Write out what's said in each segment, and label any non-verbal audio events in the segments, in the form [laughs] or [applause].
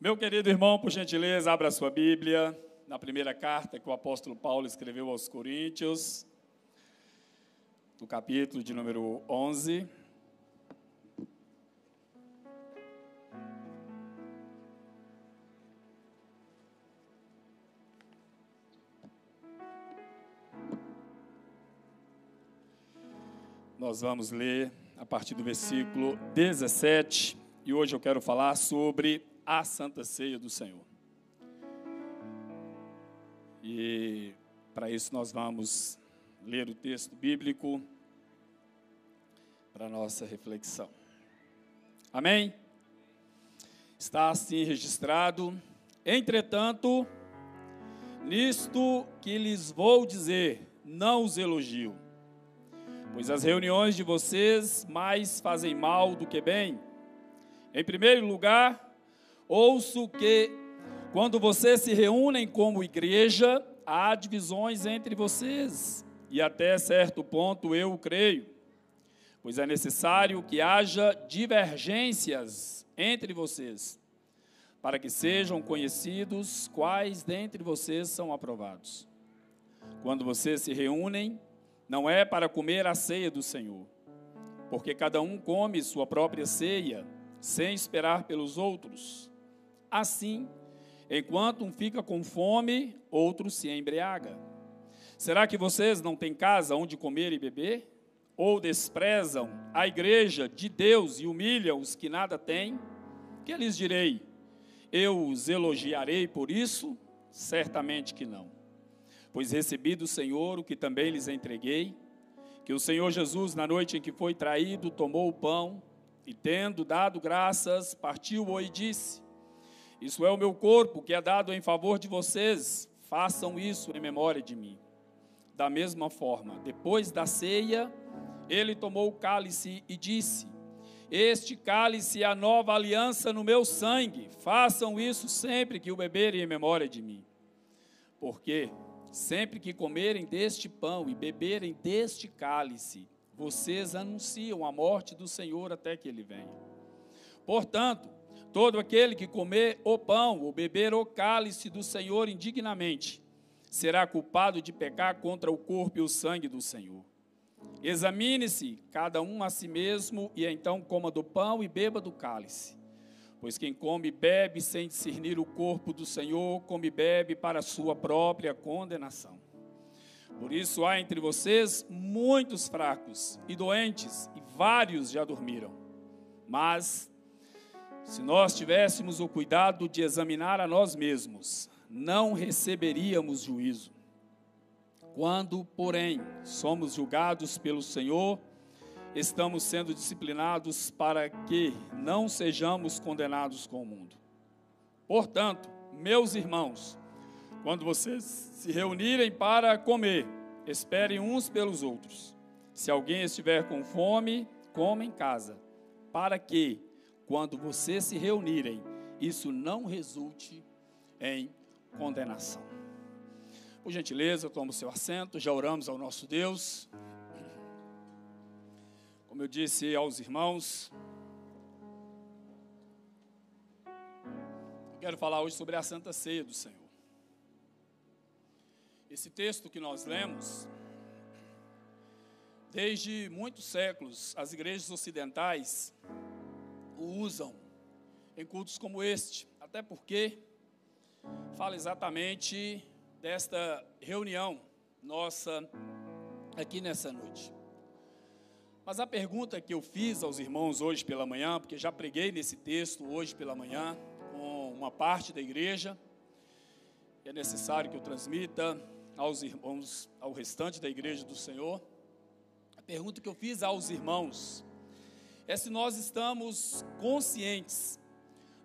Meu querido irmão, por gentileza, abra sua Bíblia na primeira carta que o apóstolo Paulo escreveu aos Coríntios, no capítulo de número 11. Nós vamos ler a partir do versículo 17 e hoje eu quero falar sobre a Santa Ceia do Senhor. E para isso nós vamos ler o texto bíblico para nossa reflexão. Amém? Está assim registrado. Entretanto, nisto que lhes vou dizer, não os elogio, pois as reuniões de vocês mais fazem mal do que bem. Em primeiro lugar, Ouço que quando vocês se reúnem como igreja, há divisões entre vocês, e até certo ponto eu creio, pois é necessário que haja divergências entre vocês, para que sejam conhecidos quais dentre vocês são aprovados. Quando vocês se reúnem, não é para comer a ceia do Senhor, porque cada um come sua própria ceia, sem esperar pelos outros. Assim, enquanto um fica com fome, outro se embriaga. Será que vocês não têm casa onde comer e beber? Ou desprezam a igreja de Deus e humilham os que nada têm? Que lhes direi? Eu os elogiarei por isso? Certamente que não. Pois recebi do Senhor o que também lhes entreguei, que o Senhor Jesus, na noite em que foi traído, tomou o pão e, tendo dado graças, partiu-o e disse: isso é o meu corpo que é dado em favor de vocês. Façam isso em memória de mim. Da mesma forma, depois da ceia, ele tomou o cálice e disse: Este cálice é a nova aliança no meu sangue. Façam isso sempre que o beberem em memória de mim. Porque sempre que comerem deste pão e beberem deste cálice, vocês anunciam a morte do Senhor até que ele venha. Portanto, Todo aquele que comer o pão ou beber o cálice do Senhor indignamente será culpado de pecar contra o corpo e o sangue do Senhor. Examine-se cada um a si mesmo e então coma do pão e beba do cálice. Pois quem come e bebe sem discernir o corpo do Senhor, come e bebe para sua própria condenação. Por isso há entre vocês muitos fracos e doentes, e vários já dormiram. Mas se nós tivéssemos o cuidado de examinar a nós mesmos, não receberíamos juízo. Quando, porém, somos julgados pelo Senhor, estamos sendo disciplinados para que não sejamos condenados com o mundo. Portanto, meus irmãos, quando vocês se reunirem para comer, esperem uns pelos outros. Se alguém estiver com fome, coma em casa, para que, quando vocês se reunirem, isso não resulte em condenação. Por gentileza, toma o seu assento, já oramos ao nosso Deus. Como eu disse aos irmãos, eu quero falar hoje sobre a Santa Ceia do Senhor. Esse texto que nós lemos, desde muitos séculos, as igrejas ocidentais o usam em cultos como este, até porque fala exatamente desta reunião nossa aqui nessa noite. Mas a pergunta que eu fiz aos irmãos hoje pela manhã, porque já preguei nesse texto hoje pela manhã com uma parte da igreja, é necessário que eu transmita aos irmãos, ao restante da igreja do Senhor. A pergunta que eu fiz aos irmãos é se nós estamos conscientes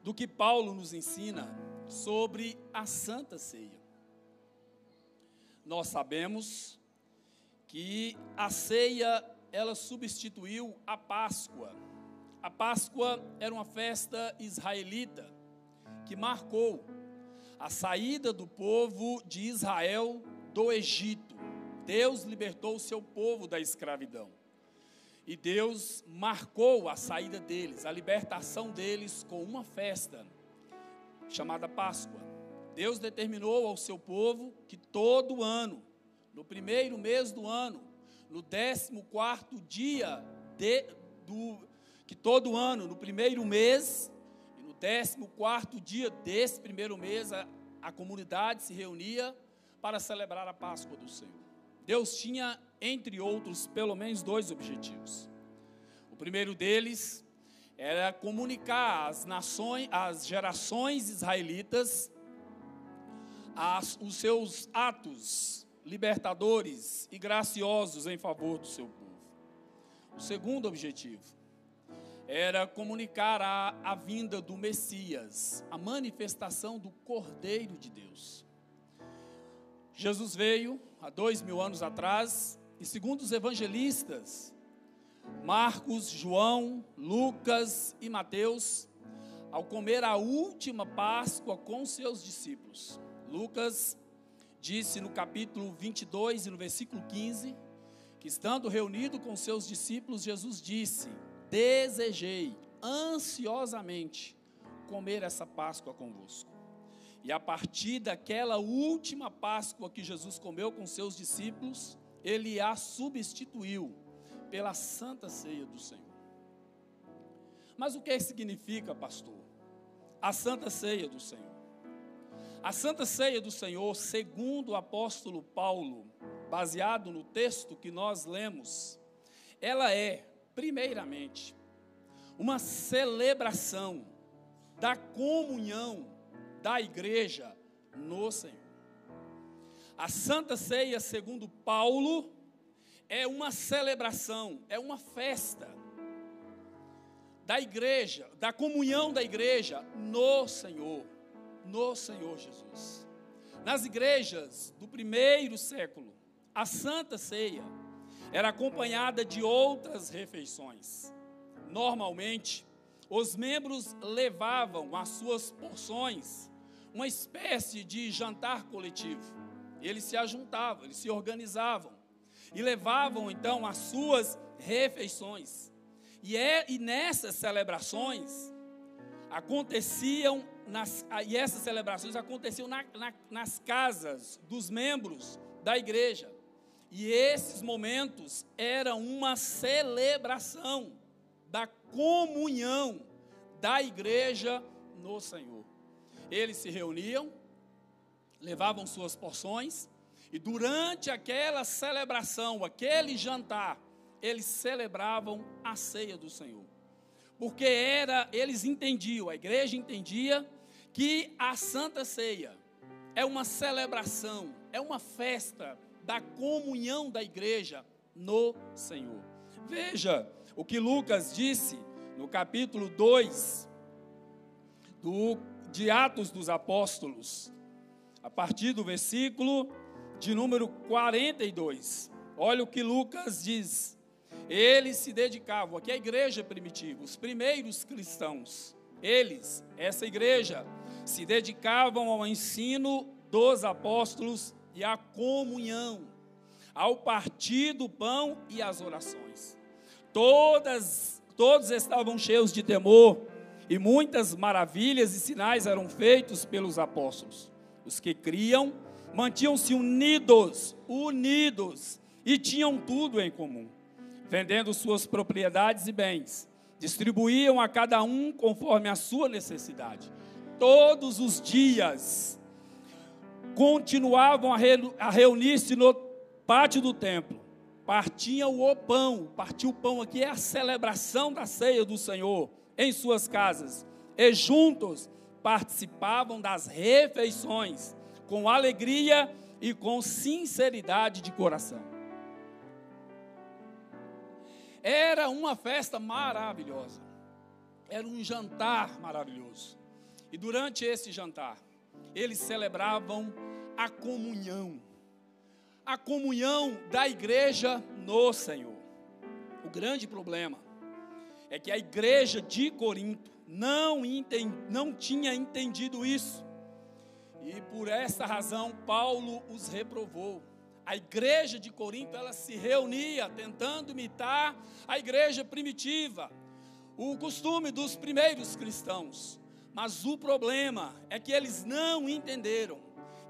do que Paulo nos ensina sobre a Santa Ceia. Nós sabemos que a ceia ela substituiu a Páscoa. A Páscoa era uma festa israelita que marcou a saída do povo de Israel do Egito. Deus libertou o seu povo da escravidão. E Deus marcou a saída deles, a libertação deles com uma festa chamada Páscoa. Deus determinou ao seu povo que todo ano, no primeiro mês do ano, no décimo quarto dia de, do que todo ano, no primeiro mês e no décimo quarto dia desse primeiro mês, a, a comunidade se reunia para celebrar a Páscoa do Senhor. Deus tinha, entre outros, pelo menos dois objetivos. O primeiro deles era comunicar às nações, às gerações israelitas, as, os seus atos libertadores e graciosos em favor do seu povo. O segundo objetivo era comunicar a, a vinda do Messias, a manifestação do Cordeiro de Deus. Jesus veio há dois mil anos atrás, e segundo os evangelistas, Marcos, João, Lucas e Mateus, ao comer a última Páscoa com seus discípulos. Lucas disse no capítulo 22 e no versículo 15 que, estando reunido com seus discípulos, Jesus disse: Desejei ansiosamente comer essa Páscoa convosco. E a partir daquela última Páscoa que Jesus comeu com seus discípulos, ele a substituiu pela santa ceia do Senhor. Mas o que significa, pastor? A santa ceia do Senhor. A santa ceia do Senhor, segundo o apóstolo Paulo, baseado no texto que nós lemos, ela é, primeiramente, uma celebração da comunhão da igreja no Senhor. A Santa Ceia, segundo Paulo, é uma celebração, é uma festa da igreja, da comunhão da igreja no Senhor no Senhor Jesus. Nas igrejas do primeiro século, a Santa Ceia era acompanhada de outras refeições. Normalmente, os membros levavam as suas porções, uma espécie de jantar coletivo. Eles se ajuntavam, eles se organizavam e levavam então as suas refeições. E, é, e nessas celebrações aconteciam nas, e essas celebrações aconteciam na, na, nas casas dos membros da igreja. E esses momentos eram uma celebração da comunhão da igreja no Senhor. Eles se reuniam, levavam suas porções, e durante aquela celebração, aquele jantar, eles celebravam a ceia do Senhor. Porque era, eles entendiam, a igreja entendia que a Santa Ceia é uma celebração, é uma festa da comunhão da igreja no Senhor. Veja o que Lucas disse no capítulo 2 do, de Atos dos Apóstolos, a partir do versículo de número 42. Olha o que Lucas diz. Eles se dedicavam, aqui é a igreja primitiva, os primeiros cristãos, eles, essa igreja, se dedicavam ao ensino dos apóstolos e à comunhão, ao partir do pão e às orações. Todas, todos estavam cheios de temor e muitas maravilhas e sinais eram feitos pelos apóstolos. Os que criam mantinham-se unidos, unidos e tinham tudo em comum, vendendo suas propriedades e bens, distribuíam a cada um conforme a sua necessidade todos os dias continuavam a reunir-se no pátio do templo. Partiam o pão, partir o pão aqui é a celebração da ceia do Senhor em suas casas. E juntos participavam das refeições com alegria e com sinceridade de coração. Era uma festa maravilhosa. Era um jantar maravilhoso. E durante esse jantar, eles celebravam a comunhão. A comunhão da igreja no Senhor. O grande problema é que a igreja de Corinto não, entend, não tinha entendido isso. E por essa razão Paulo os reprovou. A igreja de Corinto ela se reunia tentando imitar a igreja primitiva, o costume dos primeiros cristãos Mas o problema é que eles não entenderam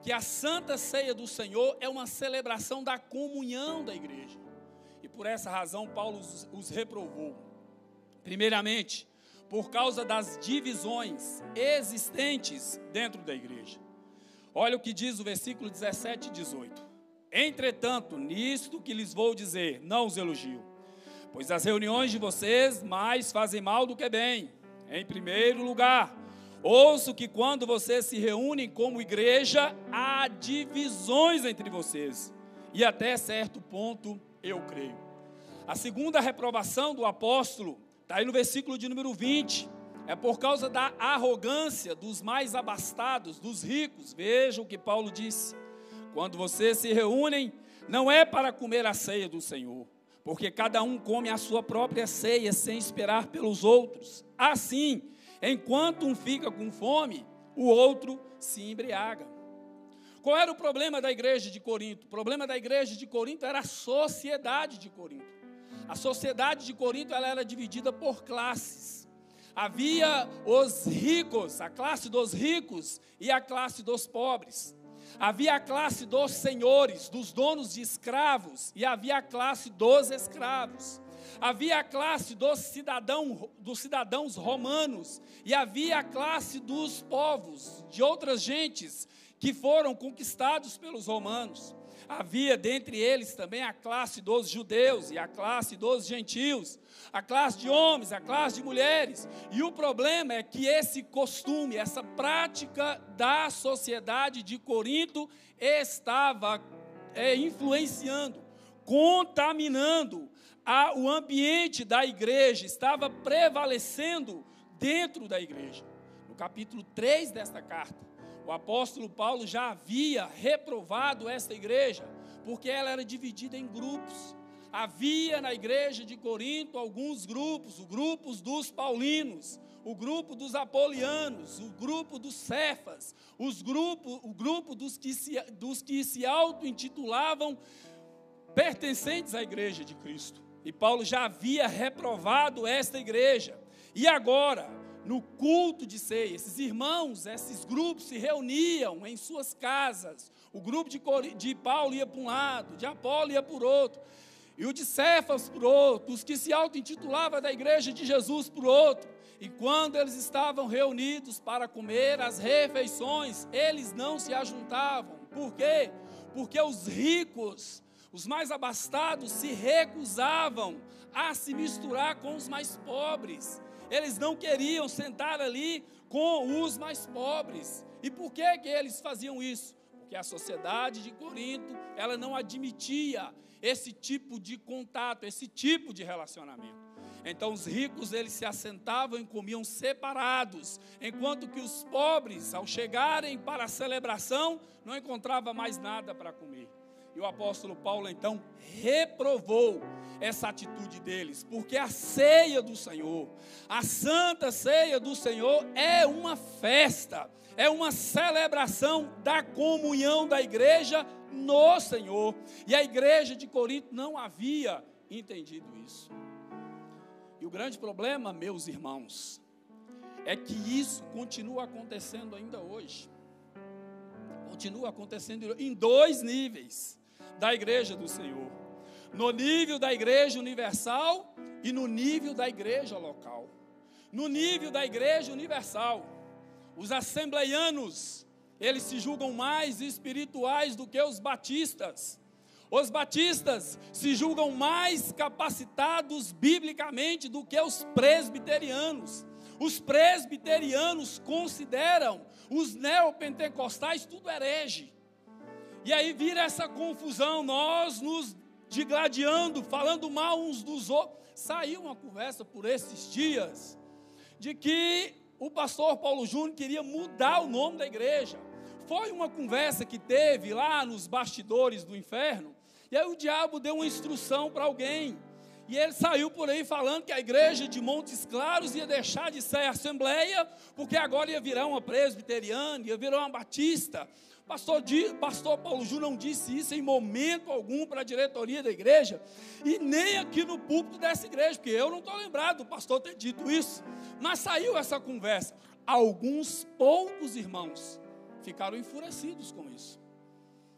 que a Santa Ceia do Senhor é uma celebração da comunhão da igreja. E por essa razão Paulo os, os reprovou. Primeiramente, por causa das divisões existentes dentro da igreja. Olha o que diz o versículo 17 e 18. Entretanto, nisto que lhes vou dizer, não os elogio, pois as reuniões de vocês mais fazem mal do que bem. Em primeiro lugar, ouço que quando vocês se reúnem como igreja, há divisões entre vocês, e até certo ponto eu creio. A segunda reprovação do apóstolo está aí no versículo de número 20. É por causa da arrogância dos mais abastados, dos ricos. Veja o que Paulo disse. Quando vocês se reúnem, não é para comer a ceia do Senhor, porque cada um come a sua própria ceia sem esperar pelos outros. Assim, enquanto um fica com fome, o outro se embriaga. Qual era o problema da igreja de Corinto? O problema da igreja de Corinto era a sociedade de Corinto. A sociedade de Corinto ela era dividida por classes. Havia os ricos, a classe dos ricos e a classe dos pobres. Havia a classe dos senhores, dos donos de escravos, e havia a classe dos escravos. Havia a classe dos, cidadão, dos cidadãos romanos, e havia a classe dos povos, de outras gentes que foram conquistados pelos romanos. Havia dentre eles também a classe dos judeus e a classe dos gentios, a classe de homens, a classe de mulheres. E o problema é que esse costume, essa prática da sociedade de Corinto estava é, influenciando, contaminando a, o ambiente da igreja, estava prevalecendo dentro da igreja. No capítulo 3 desta carta, o apóstolo Paulo já havia reprovado esta igreja, porque ela era dividida em grupos. Havia na igreja de Corinto alguns grupos, o grupo dos paulinos, o grupo dos apolianos, o grupo dos cefas, os grupo, o grupo dos que se, dos que se auto-intitulavam pertencentes à igreja de Cristo. E Paulo já havia reprovado esta igreja. E agora, no culto de ceia. Esses irmãos, esses grupos se reuniam em suas casas. O grupo de, de Paulo ia para um lado, de Apolo ia por outro, e o de Cefas por outro, os que se auto-intitulavam da igreja de Jesus por outro. E quando eles estavam reunidos para comer as refeições, eles não se ajuntavam. Por quê? Porque os ricos, os mais abastados, se recusavam a se misturar com os mais pobres. Eles não queriam sentar ali com os mais pobres. E por que, que eles faziam isso? Porque a sociedade de Corinto, ela não admitia esse tipo de contato, esse tipo de relacionamento. Então os ricos eles se assentavam e comiam separados, enquanto que os pobres, ao chegarem para a celebração, não encontravam mais nada para comer. E o apóstolo Paulo então reprovou essa atitude deles, porque a ceia do Senhor, a santa ceia do Senhor é uma festa, é uma celebração da comunhão da igreja no Senhor. E a igreja de Corinto não havia entendido isso. E o grande problema, meus irmãos, é que isso continua acontecendo ainda hoje. Continua acontecendo em dois níveis da igreja do Senhor. No nível da igreja universal e no nível da igreja local. No nível da igreja universal, os assembleianos, eles se julgam mais espirituais do que os batistas. Os batistas se julgam mais capacitados biblicamente do que os presbiterianos. Os presbiterianos consideram os neopentecostais tudo herege. E aí vira essa confusão, nós nos digladiando, falando mal uns dos outros. Saiu uma conversa por esses dias de que o pastor Paulo Júnior queria mudar o nome da igreja. Foi uma conversa que teve lá nos bastidores do inferno, e aí o diabo deu uma instrução para alguém. E ele saiu por aí falando que a igreja de Montes Claros ia deixar de ser assembleia, porque agora ia virar uma presbiteriana, ia virar uma batista. Pastor, Pastor Paulo Júnior não disse isso em momento algum para a diretoria da igreja, e nem aqui no púlpito dessa igreja, porque eu não estou lembrado do pastor ter dito isso, mas saiu essa conversa. alguns poucos irmãos ficaram enfurecidos com isso.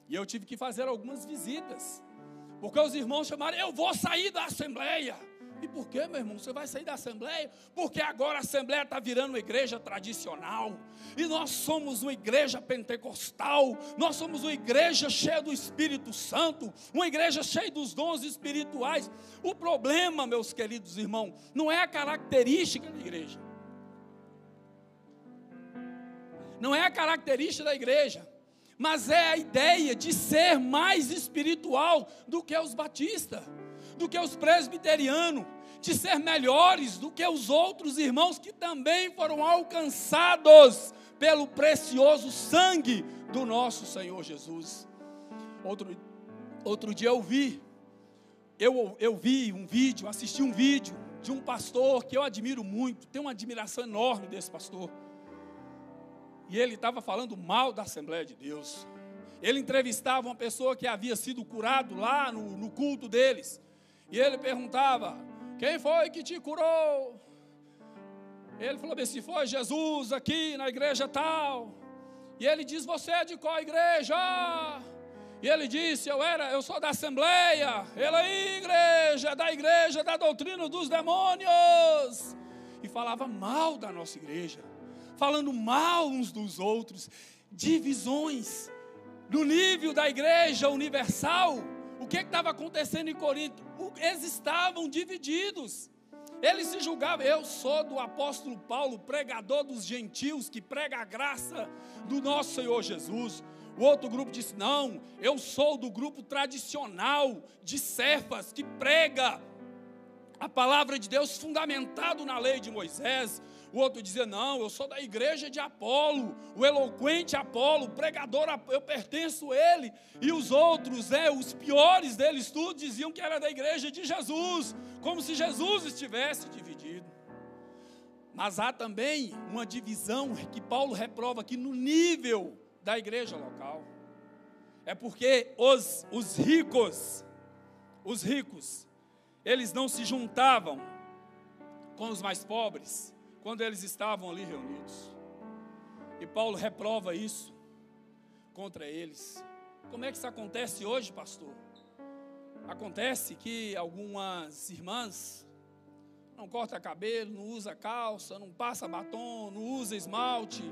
E eu tive que fazer algumas visitas, porque os irmãos chamaram: Eu vou sair da assembleia. E por que, meu irmão? Você vai sair da Assembleia? Porque agora a Assembleia está virando uma igreja tradicional. E nós somos uma igreja pentecostal. Nós somos uma igreja cheia do Espírito Santo. Uma igreja cheia dos dons espirituais. O problema, meus queridos irmãos, não é a característica da igreja. Não é a característica da igreja. Mas é a ideia de ser mais espiritual do que os batistas do que os presbiterianos, de ser melhores do que os outros irmãos que também foram alcançados pelo precioso sangue do nosso Senhor Jesus. Outro, outro dia eu vi, eu, eu vi um vídeo, assisti um vídeo de um pastor que eu admiro muito, tenho uma admiração enorme desse pastor. E ele estava falando mal da Assembleia de Deus. Ele entrevistava uma pessoa que havia sido curado lá no, no culto deles. E ele perguntava: Quem foi que te curou? Ele falou Se foi Jesus aqui na igreja tal. E ele diz: Você é de qual igreja? E ele disse: Eu era, eu sou da Assembleia. Ele aí, igreja, da igreja da doutrina dos demônios. E falava mal da nossa igreja, falando mal uns dos outros, divisões no nível da igreja universal. O que estava acontecendo em Corinto? Eles estavam divididos. Eles se julgavam. Eu sou do apóstolo Paulo, pregador dos gentios, que prega a graça do nosso Senhor Jesus. O outro grupo disse: Não, eu sou do grupo tradicional de Cefas, que prega a palavra de Deus fundamentado na lei de Moisés. O outro dizia: Não, eu sou da igreja de Apolo, o eloquente Apolo, o pregador, eu pertenço a ele. E os outros, é, os piores deles tudo, diziam que era da igreja de Jesus, como se Jesus estivesse dividido. Mas há também uma divisão que Paulo reprova aqui no nível da igreja local. É porque os, os ricos, os ricos, eles não se juntavam com os mais pobres, quando eles estavam ali reunidos. E Paulo reprova isso contra eles. Como é que isso acontece hoje, pastor? Acontece que algumas irmãs não corta cabelo, não usa calça, não passa batom, não usa esmalte,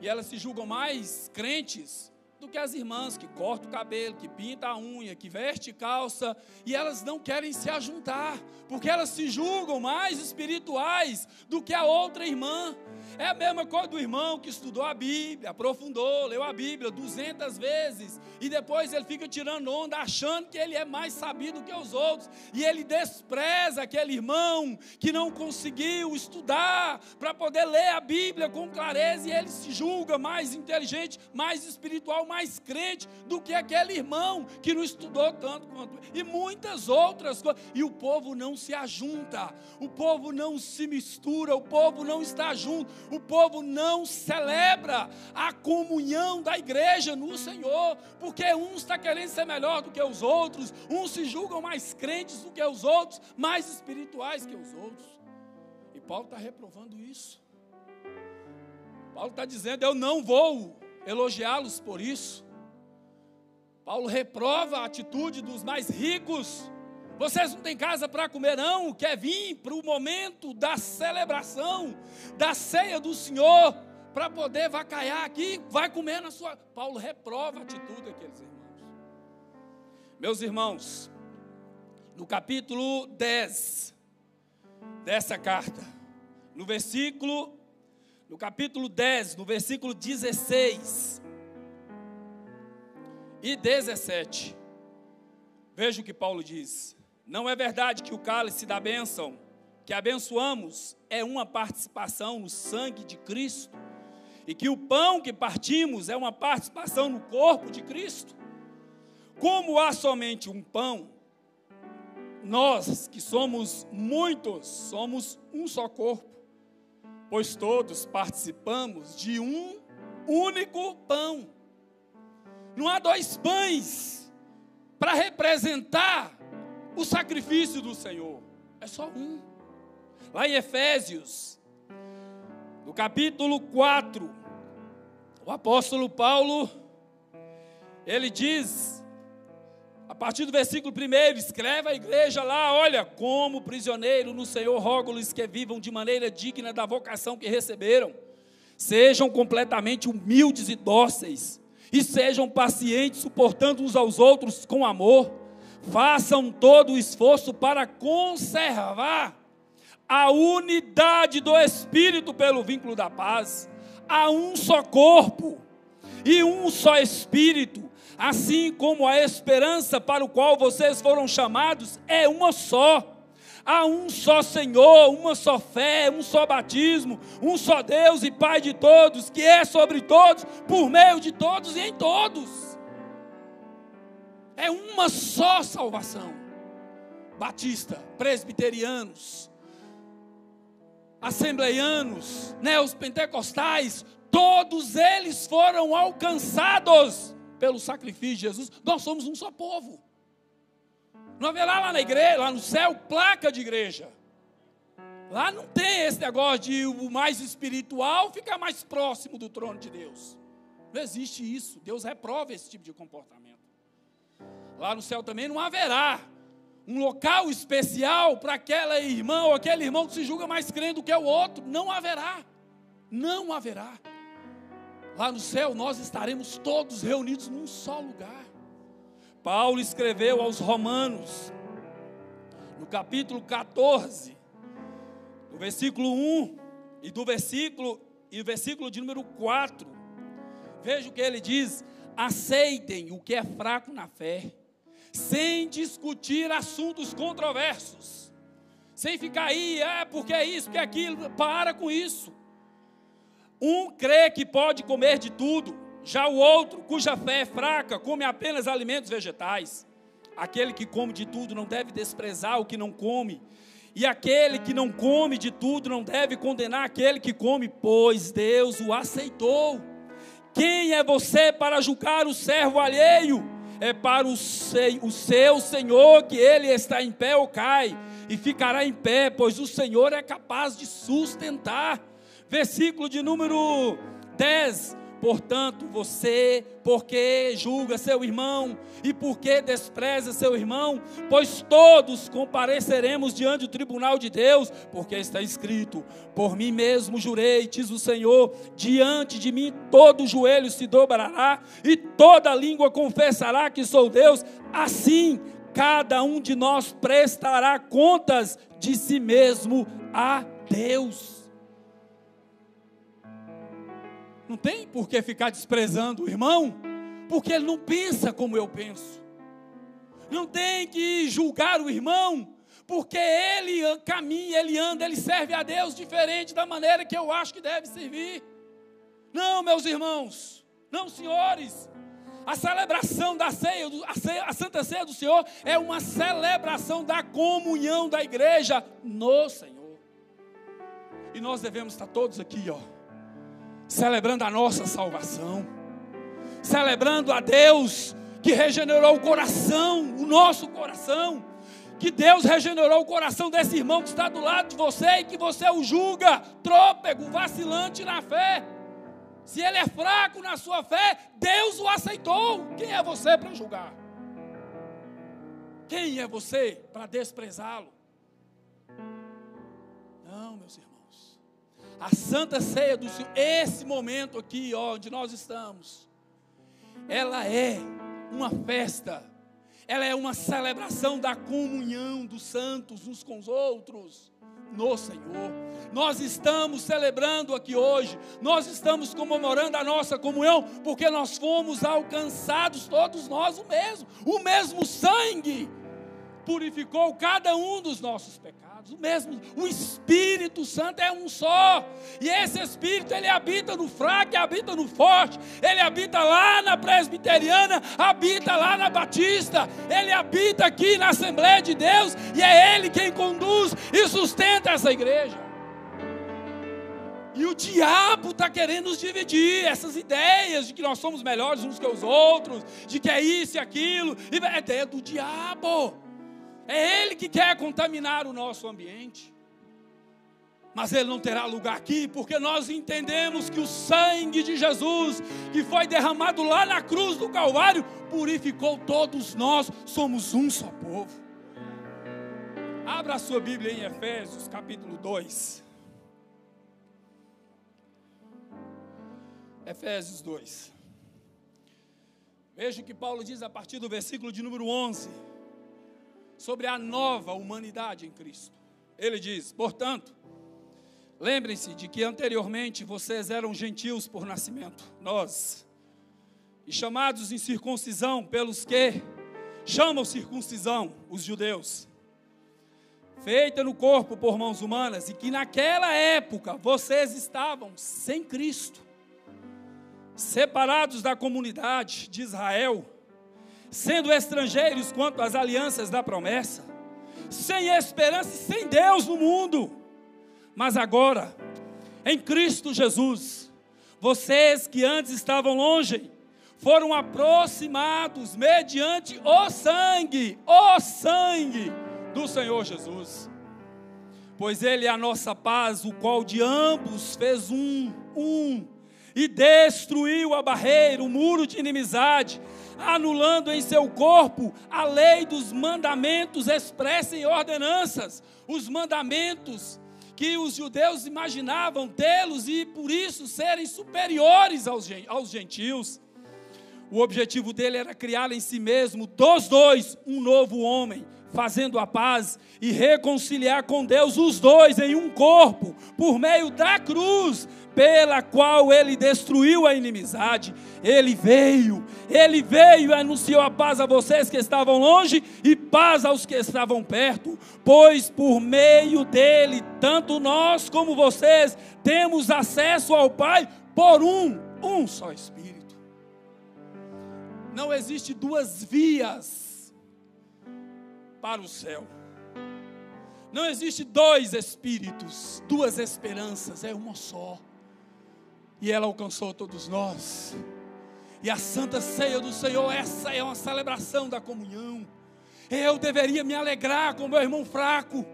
e elas se julgam mais crentes do que as irmãs que cortam o cabelo, que pintam a unha, que veste calça, e elas não querem se ajuntar, porque elas se julgam mais espirituais do que a outra irmã. É a mesma coisa do irmão que estudou a Bíblia, aprofundou, leu a Bíblia duzentas vezes, e depois ele fica tirando onda, achando que ele é mais sabido que os outros, e ele despreza aquele irmão que não conseguiu estudar para poder ler a Bíblia com clareza, e ele se julga mais inteligente, mais espiritual, mais crente do que aquele irmão que não estudou tanto quanto e muitas outras coisas. E o povo não se ajunta, o povo não se mistura, o povo não está junto o povo não celebra a comunhão da igreja no Senhor, porque uns está querendo ser melhor do que os outros, uns se julgam mais crentes do que os outros, mais espirituais que os outros. E Paulo está reprovando isso. Paulo está dizendo: Eu não vou elogiá-los por isso. Paulo reprova a atitude dos mais ricos vocês não têm casa para comer, não? Quer vir para o momento da celebração, da ceia do Senhor, para poder vacaiar aqui? Vai comer na sua. Paulo reprova a atitude daqueles irmãos. Meus irmãos, no capítulo 10 dessa carta, no versículo, no capítulo 10, no versículo 16 e 17, veja o que Paulo diz. Não é verdade que o cálice da bênção que abençoamos é uma participação no sangue de Cristo e que o pão que partimos é uma participação no corpo de Cristo? Como há somente um pão, nós que somos muitos, somos um só corpo, pois todos participamos de um único pão. Não há dois pães para representar o sacrifício do Senhor. É só um. Lá em Efésios, no capítulo 4, o apóstolo Paulo, ele diz, a partir do versículo 1, escreve a igreja lá: olha, como prisioneiro no Senhor, rogo-lhes que vivam de maneira digna da vocação que receberam, sejam completamente humildes e dóceis, e sejam pacientes, suportando uns aos outros com amor, façam todo o esforço para conservar a unidade do Espírito pelo vínculo da paz. Há um só corpo e um só Espírito, assim como a esperança para o qual vocês foram chamados é uma só. Há um só Senhor, uma só fé, um só batismo, um só Deus e Pai de todos, que é sobre todos, por meio de todos e em todos. É uma só salvação. Batista, presbiterianos, assembleianos, né, os pentecostais, todos eles foram alcançados pelo sacrifício de Jesus. Nós somos um só povo. Não haverá lá na igreja, lá no céu, placa de igreja. Lá não tem esse negócio de o mais espiritual ficar mais próximo do trono de Deus. Não existe isso. Deus reprova esse tipo de comportamento. Lá no céu também não haverá um local especial para aquela irmã ou aquele irmão que se julga mais crente do que o outro. Não haverá. Não haverá. Lá no céu nós estaremos todos reunidos num só lugar. Paulo escreveu aos Romanos, no capítulo 14, no versículo 1 e do versículo e versículo de número 4. Veja o que ele diz: aceitem o que é fraco na fé sem discutir assuntos controversos, sem ficar aí, é porque é isso, porque é aquilo, para com isso. Um crê que pode comer de tudo, já o outro, cuja fé é fraca, come apenas alimentos vegetais. Aquele que come de tudo não deve desprezar o que não come, e aquele que não come de tudo não deve condenar aquele que come, pois Deus o aceitou. Quem é você para julgar o servo alheio? É para o seu, o seu Senhor que ele está em pé ou cai, e ficará em pé, pois o Senhor é capaz de sustentar. Versículo de número 10. Portanto, você, porque julga seu irmão e porque despreza seu irmão, pois todos compareceremos diante do tribunal de Deus, porque está escrito: Por mim mesmo jurei, diz o Senhor, diante de mim todo joelho se dobrará e toda língua confessará que sou Deus. Assim, cada um de nós prestará contas de si mesmo a Deus. Não tem por que ficar desprezando o irmão, porque ele não pensa como eu penso. Não tem que julgar o irmão, porque ele caminha, ele anda, ele serve a Deus diferente da maneira que eu acho que deve servir. Não, meus irmãos, não, senhores. A celebração da ceia, a, ceia, a Santa Ceia do Senhor é uma celebração da comunhão da igreja no Senhor. E nós devemos estar todos aqui, ó celebrando a nossa salvação, celebrando a Deus que regenerou o coração, o nosso coração, que Deus regenerou o coração desse irmão que está do lado de você e que você o julga trôpego, vacilante na fé. Se ele é fraco na sua fé, Deus o aceitou. Quem é você para julgar? Quem é você para desprezá-lo? A santa ceia do Senhor, esse momento aqui, ó, onde nós estamos, ela é uma festa, ela é uma celebração da comunhão dos santos uns com os outros no Senhor. Nós estamos celebrando aqui hoje, nós estamos comemorando a nossa comunhão, porque nós fomos alcançados, todos nós, o mesmo, o mesmo sangue purificou cada um dos nossos pecados o mesmo, o Espírito Santo é um só. E esse Espírito ele habita no fraco, habita no forte, ele habita lá na presbiteriana, habita lá na batista, ele habita aqui na Assembleia de Deus e é ele quem conduz e sustenta essa igreja. E o diabo está querendo nos dividir essas ideias de que nós somos melhores uns que os outros, de que é isso e aquilo, é ideia do diabo. É Ele que quer contaminar o nosso ambiente. mas ele não terá lugar aqui, porque nós entendemos que o sangue de Jesus, que foi derramado lá na cruz do Calvário, purificou todos nós, somos um só povo. Abra a sua Bíblia em Efésios, capítulo 2. Efésios 2. Veja o que Paulo diz a partir do versículo de número 11, sobre a nova humanidade em Cristo. Ele diz: Portanto, lembrem-se de que anteriormente vocês eram gentios por nascimento, nós, e chamados em circuncisão pelos que chamam circuncisão os judeus, feita no corpo por mãos humanas, e que naquela época vocês estavam sem Cristo separados da comunidade de Israel, sendo estrangeiros quanto às alianças da promessa, sem esperança e sem Deus no mundo. Mas agora, em Cristo Jesus, vocês que antes estavam longe, foram aproximados mediante o sangue, o sangue do Senhor Jesus. Pois Ele é a nossa paz, o qual de ambos fez um, um e destruiu a barreira, o muro de inimizade, anulando em seu corpo a lei dos mandamentos expressa em ordenanças, os mandamentos que os judeus imaginavam tê-los e por isso serem superiores aos, gentios. O objetivo dele era criar em si mesmo, dos dois, um novo homem, fazendo a paz e reconciliar com Deus os dois em um corpo, por meio da cruz, pela qual ele destruiu a inimizade. Ele veio, ele veio e anunciou a paz a vocês que estavam longe e paz aos que estavam perto, pois por meio dele, tanto nós como vocês temos acesso ao Pai por um, um só Espírito. Não existe duas vias para o céu. Não existe dois espíritos, duas esperanças, é uma só e ela alcançou todos nós. E a santa ceia do Senhor, essa é uma celebração da comunhão. Eu deveria me alegrar com meu irmão fraco,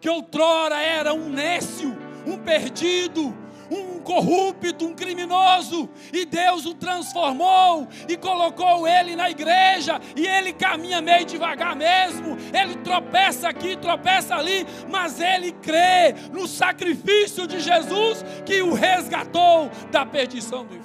que outrora era um nécio, um perdido, um corrupto, um criminoso, e Deus o transformou e colocou ele na igreja, e ele caminha meio devagar mesmo, ele tropeça aqui, tropeça ali, mas ele crê no sacrifício de Jesus que o resgatou da perdição do.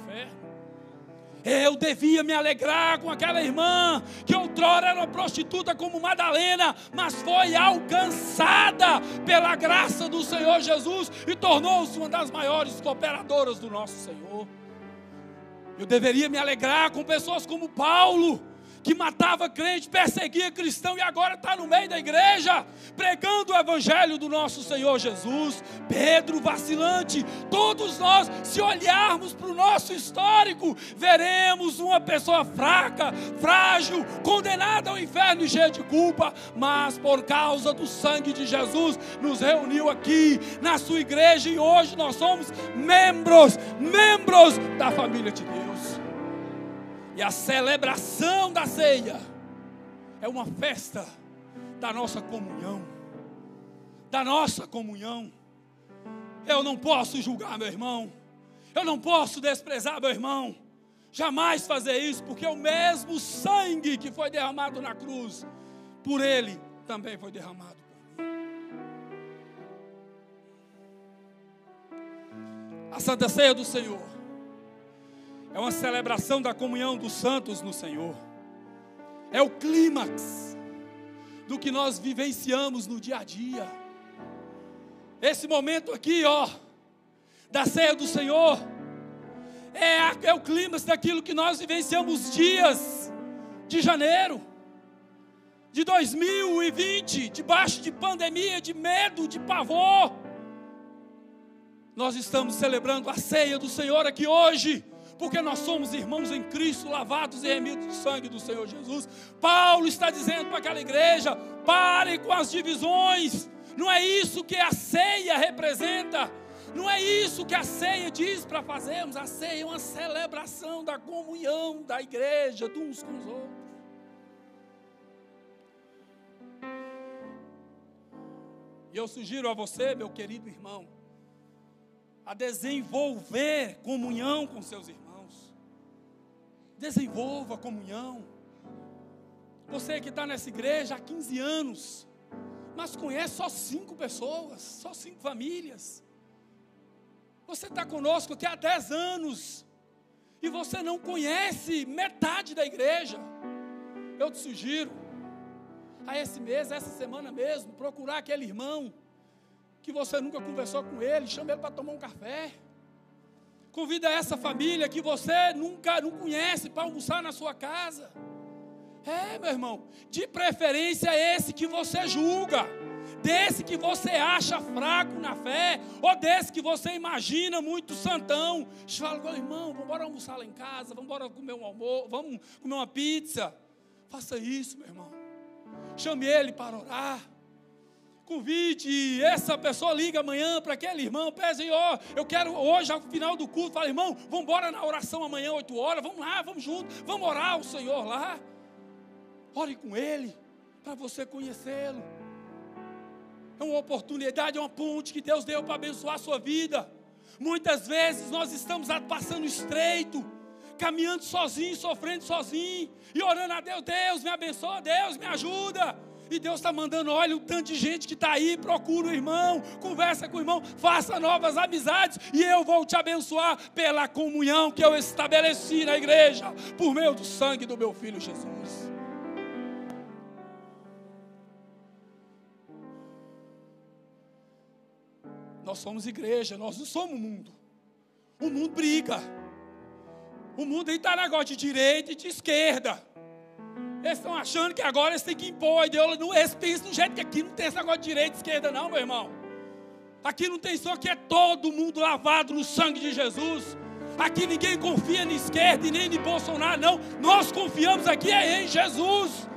Eu devia me alegrar com aquela irmã que outrora era uma prostituta como Madalena, mas foi alcançada pela graça do Senhor Jesus e tornou-se uma das maiores cooperadoras do nosso Senhor. Eu deveria me alegrar com pessoas como Paulo, que matava crente, perseguia cristão e agora está no meio da igreja, pregando o evangelho do nosso Senhor Jesus. Pedro, vacilante, todos nós, se olharmos para o nosso histórico, veremos uma pessoa fraca, frágil, condenada ao inferno e cheia de culpa, mas por causa do sangue de Jesus, nos reuniu aqui na sua igreja e hoje nós somos membros, membros da família de Deus. E a celebração da ceia é uma festa da nossa comunhão. Da nossa comunhão. Eu não posso julgar meu irmão. Eu não posso desprezar meu irmão. Jamais fazer isso, porque o mesmo sangue que foi derramado na cruz, por ele também foi derramado por mim. A Santa Ceia do Senhor é uma celebração da comunhão dos santos no Senhor. É o clímax do que nós vivenciamos no dia a dia. Esse momento aqui, ó, da ceia do Senhor, é, a, é o clímax daquilo que nós vivenciamos dias de janeiro de 2020, debaixo de pandemia, de medo, de pavor. Nós estamos celebrando a ceia do Senhor aqui hoje porque nós somos irmãos em Cristo, lavados e remidos do sangue do Senhor Jesus. Paulo está dizendo para aquela igreja: pare com as divisões. Não é isso que a ceia representa. Não é isso que a ceia diz para fazermos. A ceia é uma celebração da comunhão da igreja, de uns com os outros. E eu sugiro a você, meu querido irmão, a desenvolver comunhão com seus irmãos. Desenvolva comunhão. Você que está nessa igreja há 15 anos, mas conhece só cinco pessoas, só cinco famílias. Você está conosco aqui há 10 anos e você não conhece metade da igreja. Eu te sugiro, a esse mês, essa semana mesmo, procurar aquele irmão que você nunca conversou com ele, chama ele para tomar um café. Convida essa família que você nunca não conhece para almoçar na sua casa. É, meu irmão, de preferência esse que você julga, desse que você acha fraco na fé, ou desse que você imagina muito santão. Fala com irmão, vamos embora almoçar lá em casa, vamos embora comer um almoço, vamos comer uma pizza. Faça isso, meu irmão. Chame ele para orar. Convide essa pessoa, liga amanhã para aquele irmão, pede, ó, oh, eu quero hoje, ao final do culto, fala, irmão, vamos embora na oração amanhã, 8 horas, vamos lá, vamos juntos, vamos orar ao Senhor lá. Ore com Ele, para você conhecê-lo. É uma oportunidade, é uma ponte que Deus deu para abençoar a sua vida. Muitas vezes nós estamos passando estreito, caminhando sozinho, sofrendo sozinho, e orando a Deus, Deus me abençoa, Deus me ajuda. E Deus está mandando, olha o tanto de gente que está aí, procura o irmão, conversa com o irmão, faça novas amizades, e eu vou te abençoar pela comunhão que eu estabeleci na igreja, por meio do sangue do meu filho Jesus. Nós somos igreja, nós não somos mundo. O mundo briga. O mundo aí está negócio de direita e de esquerda. Eles estão achando que agora eles têm que impor a ideologia. Eles pensam do jeito que aqui não tem esse negócio de direita e esquerda, não, meu irmão. Aqui não tem só que é todo mundo lavado no sangue de Jesus. Aqui ninguém confia na esquerda e nem em Bolsonaro, não. Nós confiamos aqui é em Jesus.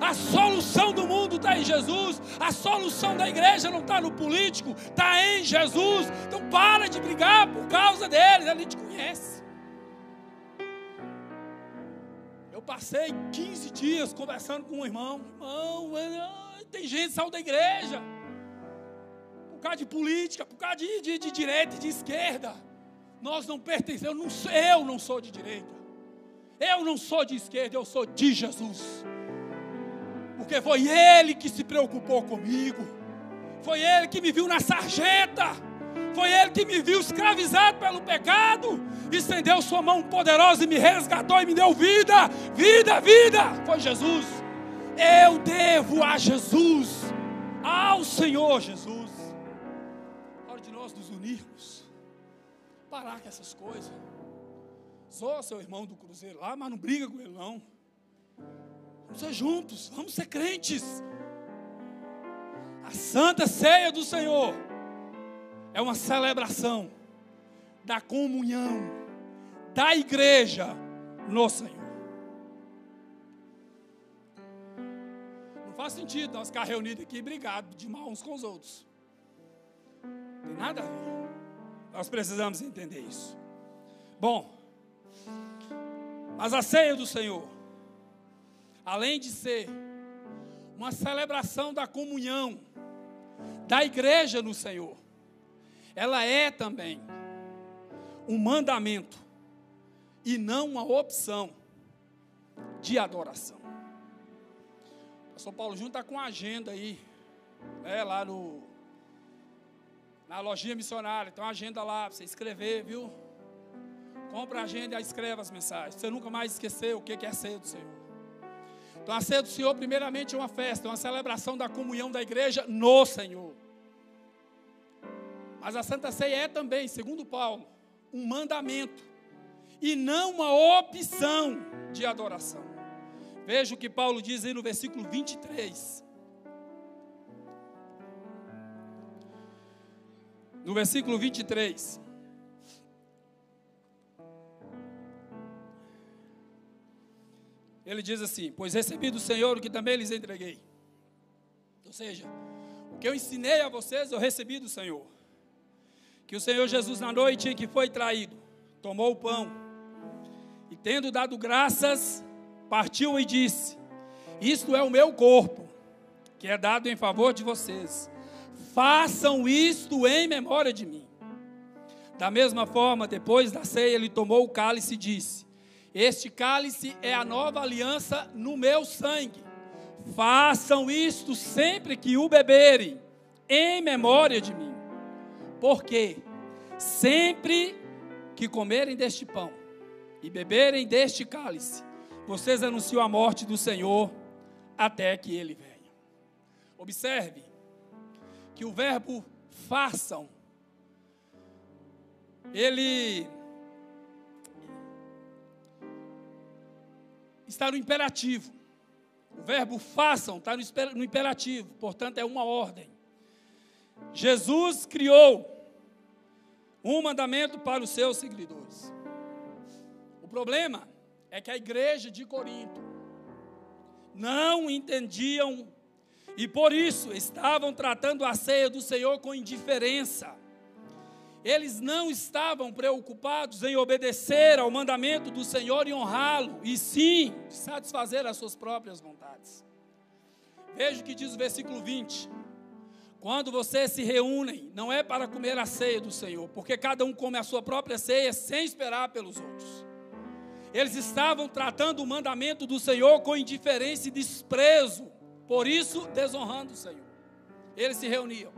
A solução do mundo está em Jesus. A solução da igreja não está no político, está em Jesus. Então para de brigar por causa deles. A gente conhece. Passei 15 dias conversando com um irmão. Irmão, tem gente que saiu da igreja. Por causa de política, por causa de, de, de direita e de esquerda. Nós não pertencemos, eu não, eu não sou de direita. Eu não sou de esquerda, eu sou de Jesus porque foi Ele que se preocupou comigo, foi Ele que me viu na sarjeta, foi Ele que me viu escravizado pelo pecado, estendeu Sua mão poderosa e me resgatou e me deu vida, vida, vida. Foi Jesus. Eu devo a Jesus, ao Senhor Jesus. Hora de nós nos unirmos, parar com essas coisas. Zoa seu irmão do cruzeiro lá, mas não briga com ele não. Vamos ser juntos, vamos ser crentes. A santa ceia do Senhor é uma celebração da comunhão da igreja no Senhor. Não faz sentido nós ficar reunidos aqui brigados de mal uns com os outros. Não tem nada a ver. Nós precisamos entender isso. Bom, mas a ceia do Senhor além de ser uma celebração da comunhão da igreja no Senhor, ela é também um mandamento e não uma opção de adoração. O pastor Paulo Júnior está com a agenda aí, né, lá no, na lojinha missionária, tem uma agenda lá para você escrever, viu? Compra a agenda e escreva as mensagens. Você nunca mais esquecer o que é ser do Senhor. Então a ceia do Senhor, primeiramente, é uma festa, é uma celebração da comunhão da igreja no Senhor. Mas a Santa Ceia é também, segundo Paulo, um mandamento e não uma opção de adoração. Veja o que Paulo diz aí no versículo 23. No versículo 23. ele diz assim: Pois recebi do Senhor o que também lhes entreguei. Ou seja, o que eu ensinei a vocês, eu recebi do Senhor. Que o Senhor Jesus, na noite em que foi traído, tomou o pão e, tendo dado graças, partiu e disse: Isto é o meu corpo, que é dado em favor de vocês. Façam isto em memória de mim. Da mesma forma, depois da ceia, ele tomou o cálice e disse: Este cálice é a nova aliança no meu sangue. Façam isto sempre que o beberem, em memória de mim. Porque sempre que comerem deste pão e beberem deste cálice, vocês anunciam a morte do Senhor até que ele venha. Observe que o verbo façam, ele está no imperativo. O verbo façam está no imperativo, portanto é uma ordem. Jesus criou um mandamento para os seus seguidores. O problema é que a igreja de Corinto não entendiam e por isso estavam tratando a ceia do Senhor com indiferença. Eles não estavam preocupados em obedecer ao mandamento do Senhor e honrá-lo, e sim satisfazer as suas próprias vontades. Veja o que diz o versículo 20. Quando vocês se reúnem, não é para comer a ceia do Senhor, porque cada um come a sua própria ceia sem esperar pelos outros. Eles estavam tratando o mandamento do Senhor com indiferença e desprezo, por isso desonrando o Senhor. Eles se reuniam,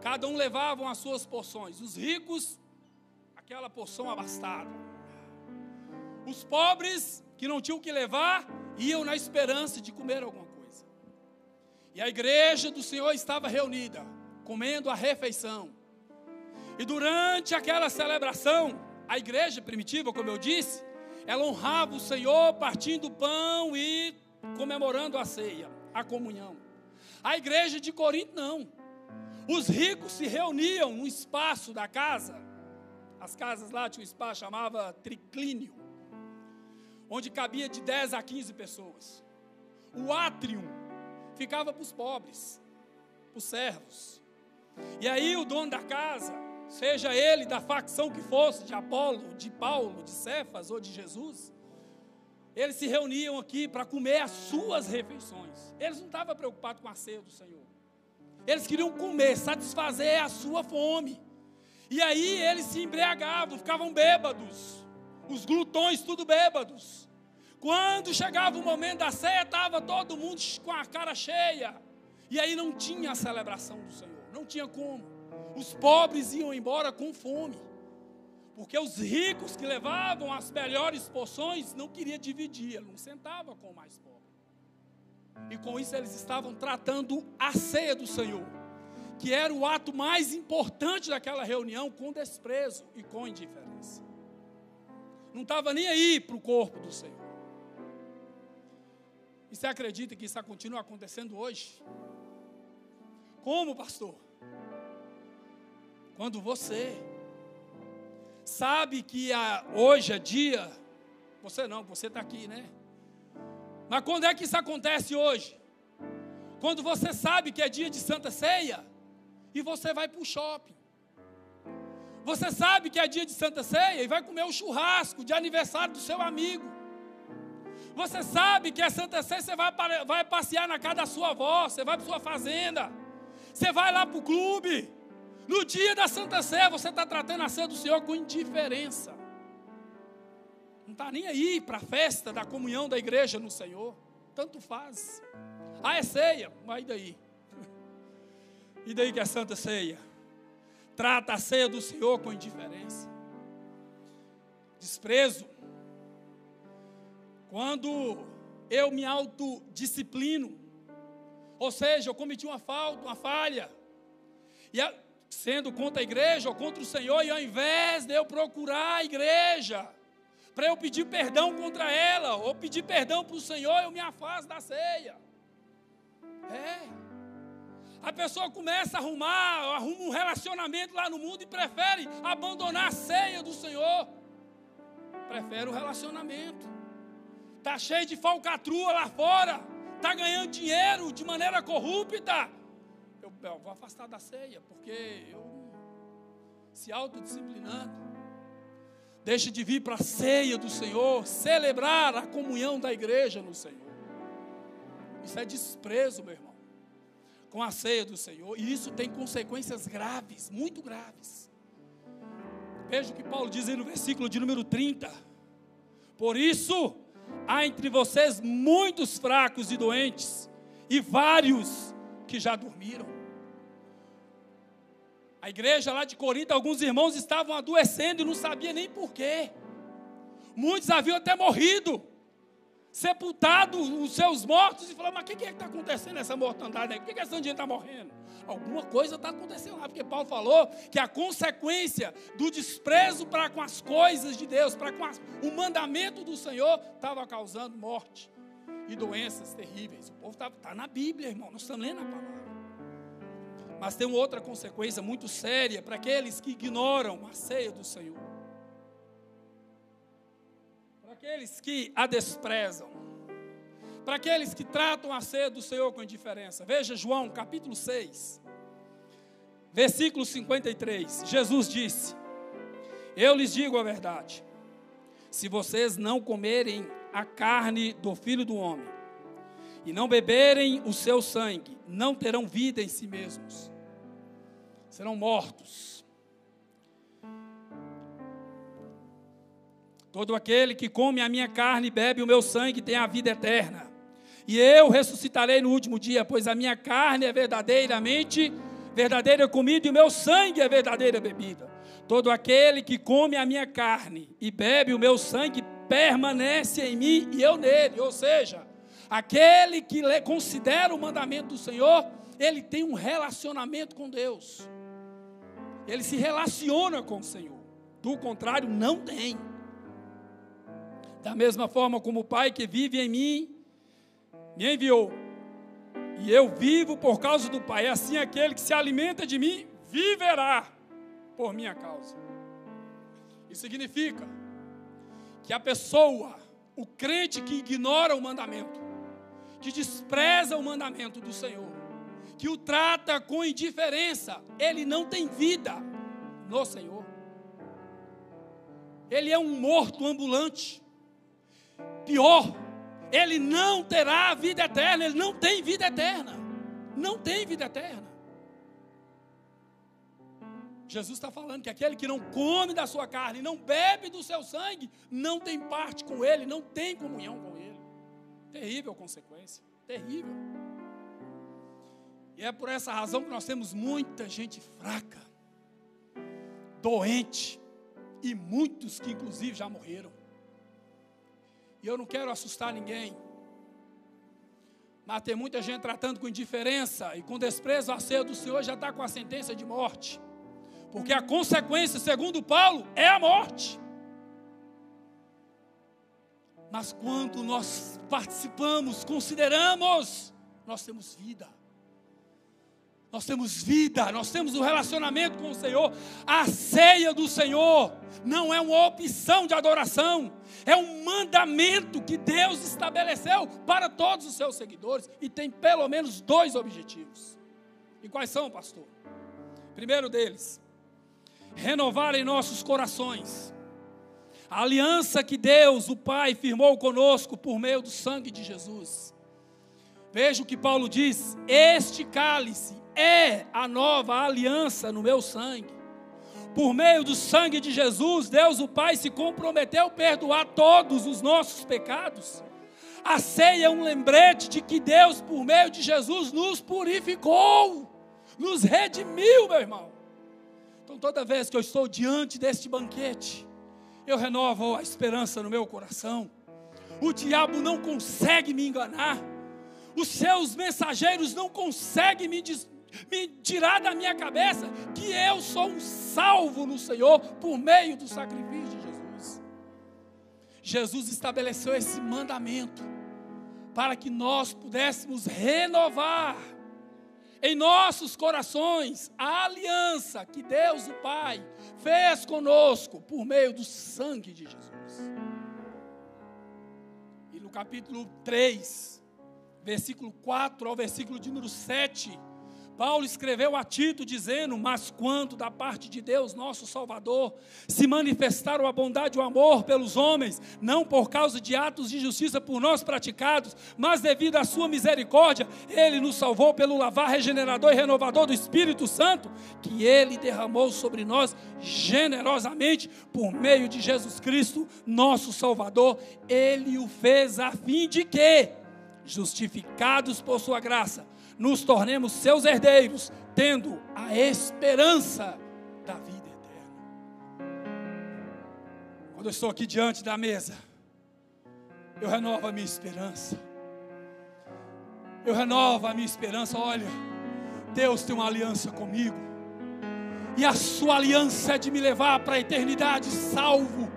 cada um levavam as suas porções, os ricos, aquela porção abastada, os pobres, que não tinham o que levar, iam na esperança de comer alguma. E a igreja do Senhor estava reunida, comendo a refeição. E durante aquela celebração, a igreja primitiva, como eu disse, ela honrava o Senhor partindo o pão e comemorando a ceia, a comunhão. A igreja de Corinto não. Os ricos se reuniam no espaço da casa. As casas lá tinham um espaço chamava triclínio, onde cabia de 10 a 15 pessoas. O átrio ficava para os pobres, para os servos. E aí o dono da casa, seja ele da facção que fosse, de Apolo, de Paulo, de Cefas ou de Jesus, eles se reuniam aqui para comer as suas refeições. Eles não estavam preocupados com a ceia do Senhor. Eles queriam comer, satisfazer a sua fome. E aí eles se embriagavam, ficavam bêbados. Os glutões tudo bêbados. Quando chegava o momento da ceia, estava todo mundo com a cara cheia. E aí não tinha a celebração do Senhor, não tinha como. Os pobres iam embora com fome. Porque os ricos que levavam as melhores porções não queria dividir, ele não sentava com o mais pobre. E com isso eles estavam tratando a ceia do Senhor, que era o ato mais importante daquela reunião, com desprezo e com indiferença. Não estava nem aí para o corpo do Senhor. E você acredita que isso continua acontecendo hoje? Como, pastor? Quando você sabe que a, hoje é dia, você não, você está aqui, né? Mas quando é que isso acontece hoje? Quando você sabe que é dia de Santa Ceia e você vai para o shopping. Você sabe que é dia de Santa Ceia e vai comer o churrasco de aniversário do seu amigo. Você sabe que a Santa Ceia você vai, vai passear na casa da sua avó, você vai para sua fazenda, você vai lá para o clube. No dia da Santa Ceia, você está tratando a ceia do Senhor com indiferença. Não está nem aí para a festa da comunhão da igreja no Senhor. Tanto faz. Ah, é ceia, mas e daí? [laughs] E daí que é Santa Ceia? Trata a ceia do Senhor com indiferença. Desprezo quando eu me autodisciplino, ou seja, eu cometi uma falta, uma falha, e a, sendo contra a igreja ou contra o Senhor, e ao invés de eu procurar a igreja, para eu pedir perdão contra ela, ou pedir perdão para o Senhor, eu me afasto da ceia. É. A pessoa começa a arrumar, arruma um relacionamento lá no mundo e prefere abandonar a ceia do Senhor. Prefere o relacionamento. Está cheio de falcatrua lá fora. Está ganhando dinheiro de maneira corrupta. Eu, eu vou afastar da ceia, porque eu se autodisciplinando. Deixe de vir para a ceia do Senhor, celebrar a comunhão da igreja no Senhor. Isso é desprezo, meu irmão, com a ceia do Senhor. E isso tem consequências graves, muito graves. Veja o que Paulo diz aí no versículo de número 30. Por isso, há entre vocês muitos fracos e doentes, e vários que já dormiram. A igreja lá de Corinto, alguns irmãos estavam adoecendo e não sabia nem porquê. Muitos haviam até morrido, sepultado os seus mortos e falaram: Mas o que, que é que está acontecendo nessa mortandade? Por que, que essa gente está morrendo? Alguma coisa está acontecendo lá, porque Paulo falou que a consequência do desprezo para com as coisas de Deus, para com as, o mandamento do Senhor, estava causando morte e doenças terríveis. O povo está tá na Bíblia, irmão, nós estamos lendo a palavra. Mas tem outra consequência muito séria para aqueles que ignoram a ceia do Senhor. Para aqueles que a desprezam. Para aqueles que tratam a ceia do Senhor com indiferença. Veja João capítulo 6, versículo 53. Jesus disse: Eu lhes digo a verdade. Se vocês não comerem a carne do filho do homem e não beberem o seu sangue, não terão vida em si mesmos serão mortos. Todo aquele que come a minha carne e bebe o meu sangue tem a vida eterna. E eu ressuscitarei no último dia, pois a minha carne é verdadeiramente verdadeira comida e o meu sangue é verdadeira bebida. Todo aquele que come a minha carne e bebe o meu sangue permanece em mim e eu nele. Ou seja, aquele que considera o mandamento do Senhor, ele tem um relacionamento com Deus ele se relaciona com o Senhor. Do contrário, não tem. Da mesma forma como o Pai que vive em mim me enviou, e eu vivo por causa do Pai, assim aquele que se alimenta de mim viverá por minha causa. Isso significa que a pessoa, o crente que ignora o mandamento, que despreza o mandamento do Senhor, que o trata com indiferença, ele não tem vida no Senhor. Ele é um morto ambulante. Pior, ele não terá vida eterna, ele não tem vida eterna. Não tem vida eterna. Jesus está falando que aquele que não come da sua carne, não bebe do seu sangue, não tem parte com ele, não tem comunhão com ele. Terrível consequência, terrível. E é por essa razão que nós temos muita gente fraca, doente, e muitos que inclusive já morreram. E eu não quero assustar ninguém, mas tem muita gente tratando com indiferença e com desprezo a ceia do Senhor já está com a sentença de morte. Porque a consequência, segundo Paulo, é a morte. Mas quando nós participamos, consideramos, nós temos vida nós temos vida, nós temos um relacionamento com o Senhor. A ceia do Senhor não é uma opção de adoração, é um mandamento que Deus estabeleceu para todos os seus seguidores e tem pelo menos dois objetivos. E quais são, pastor? Primeiro deles, renovar em nossos corações a aliança que Deus, o Pai, firmou conosco por meio do sangue de Jesus. Veja o que Paulo diz: Este cálice é a nova aliança no meu sangue. Por meio do sangue de Jesus, Deus o Pai se comprometeu a perdoar todos os nossos pecados. A ceia é um lembrete de que Deus, por meio de Jesus, nos purificou, nos redimiu, meu irmão. Então, toda vez que eu estou diante deste banquete, eu renovo a esperança no meu coração. O diabo não consegue me enganar, os seus mensageiros não conseguem me, me tirar da minha cabeça que eu sou um salvo no Senhor por meio do sacrifício de Jesus. Jesus estabeleceu esse mandamento para que nós pudéssemos renovar em nossos corações a aliança que Deus, o Pai, fez conosco por meio do sangue de Jesus. E no capítulo 3, versículo 4 ao versículo de número 7, Paulo escreveu a Tito dizendo: Mas quando da parte de Deus, nosso Salvador, se manifestaram a bondade e o amor pelos homens, não por causa de atos de justiça por nós praticados, mas devido à sua misericórdia, ele nos salvou pelo lavar regenerador e renovador do Espírito Santo, que ele derramou sobre nós generosamente por meio de Jesus Cristo, nosso Salvador. Ele o fez a fim de que, justificados por sua graça, nos tornemos seus herdeiros, tendo a esperança da vida eterna. Quando eu estou aqui diante da mesa, eu renovo a minha esperança. Eu renovo a minha esperança. Olha, Deus tem uma aliança comigo. E a sua aliança é de me levar para a eternidade salvo,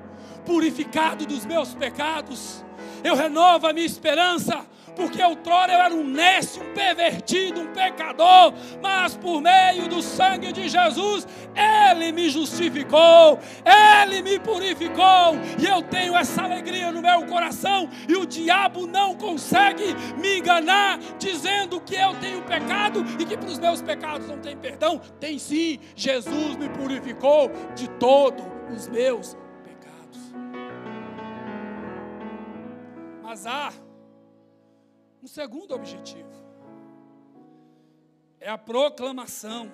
purificado dos meus pecados. Eu renovo a minha esperança porque outrora eu era um nécio, um pervertido, um pecador, mas por meio do sangue de Jesus, Ele me justificou, Ele me purificou, e eu tenho essa alegria no meu coração, e o diabo não consegue me enganar, dizendo que eu tenho pecado e que para os meus pecados não tem perdão. Tem sim, Jesus me purificou de todos os meus pecados. Mas há um segundo objetivo é a proclamação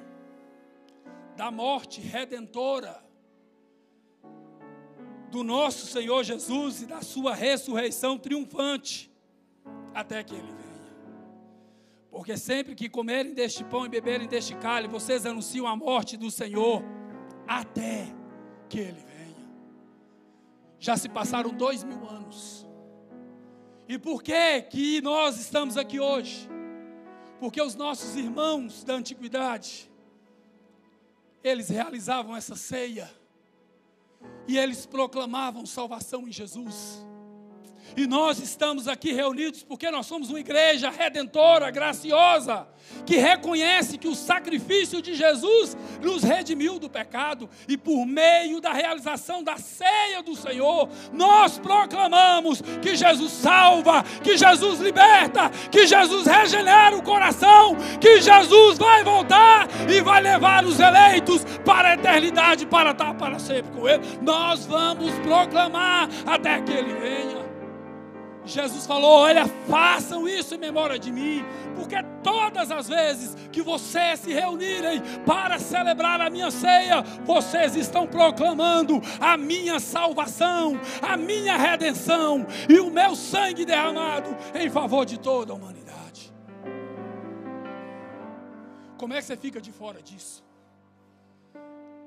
da morte redentora do nosso Senhor Jesus e da sua ressurreição triunfante até que ele venha. Porque sempre que comerem deste pão e beberem deste cálice, vocês anunciam a morte do Senhor até que ele venha. Já se passaram dois mil anos. E por que que nós estamos aqui hoje? Porque os nossos irmãos da antiguidade, eles realizavam essa ceia e eles proclamavam salvação em Jesus. E nós estamos aqui reunidos porque nós somos uma igreja redentora, graciosa, que reconhece que o sacrifício de Jesus nos redimiu do pecado e por meio da realização da ceia do Senhor, nós proclamamos que Jesus salva, que Jesus liberta, que Jesus regenera o coração, que Jesus vai voltar e vai levar os eleitos para a eternidade para estar para sempre com ele. Nós vamos proclamar até que ele venha. Jesus falou: Olha, façam isso em memória de mim, porque todas as vezes que vocês se reunirem para celebrar a minha ceia, vocês estão proclamando a minha salvação, a minha redenção e o meu sangue derramado em favor de toda a humanidade. Como é que você fica de fora disso?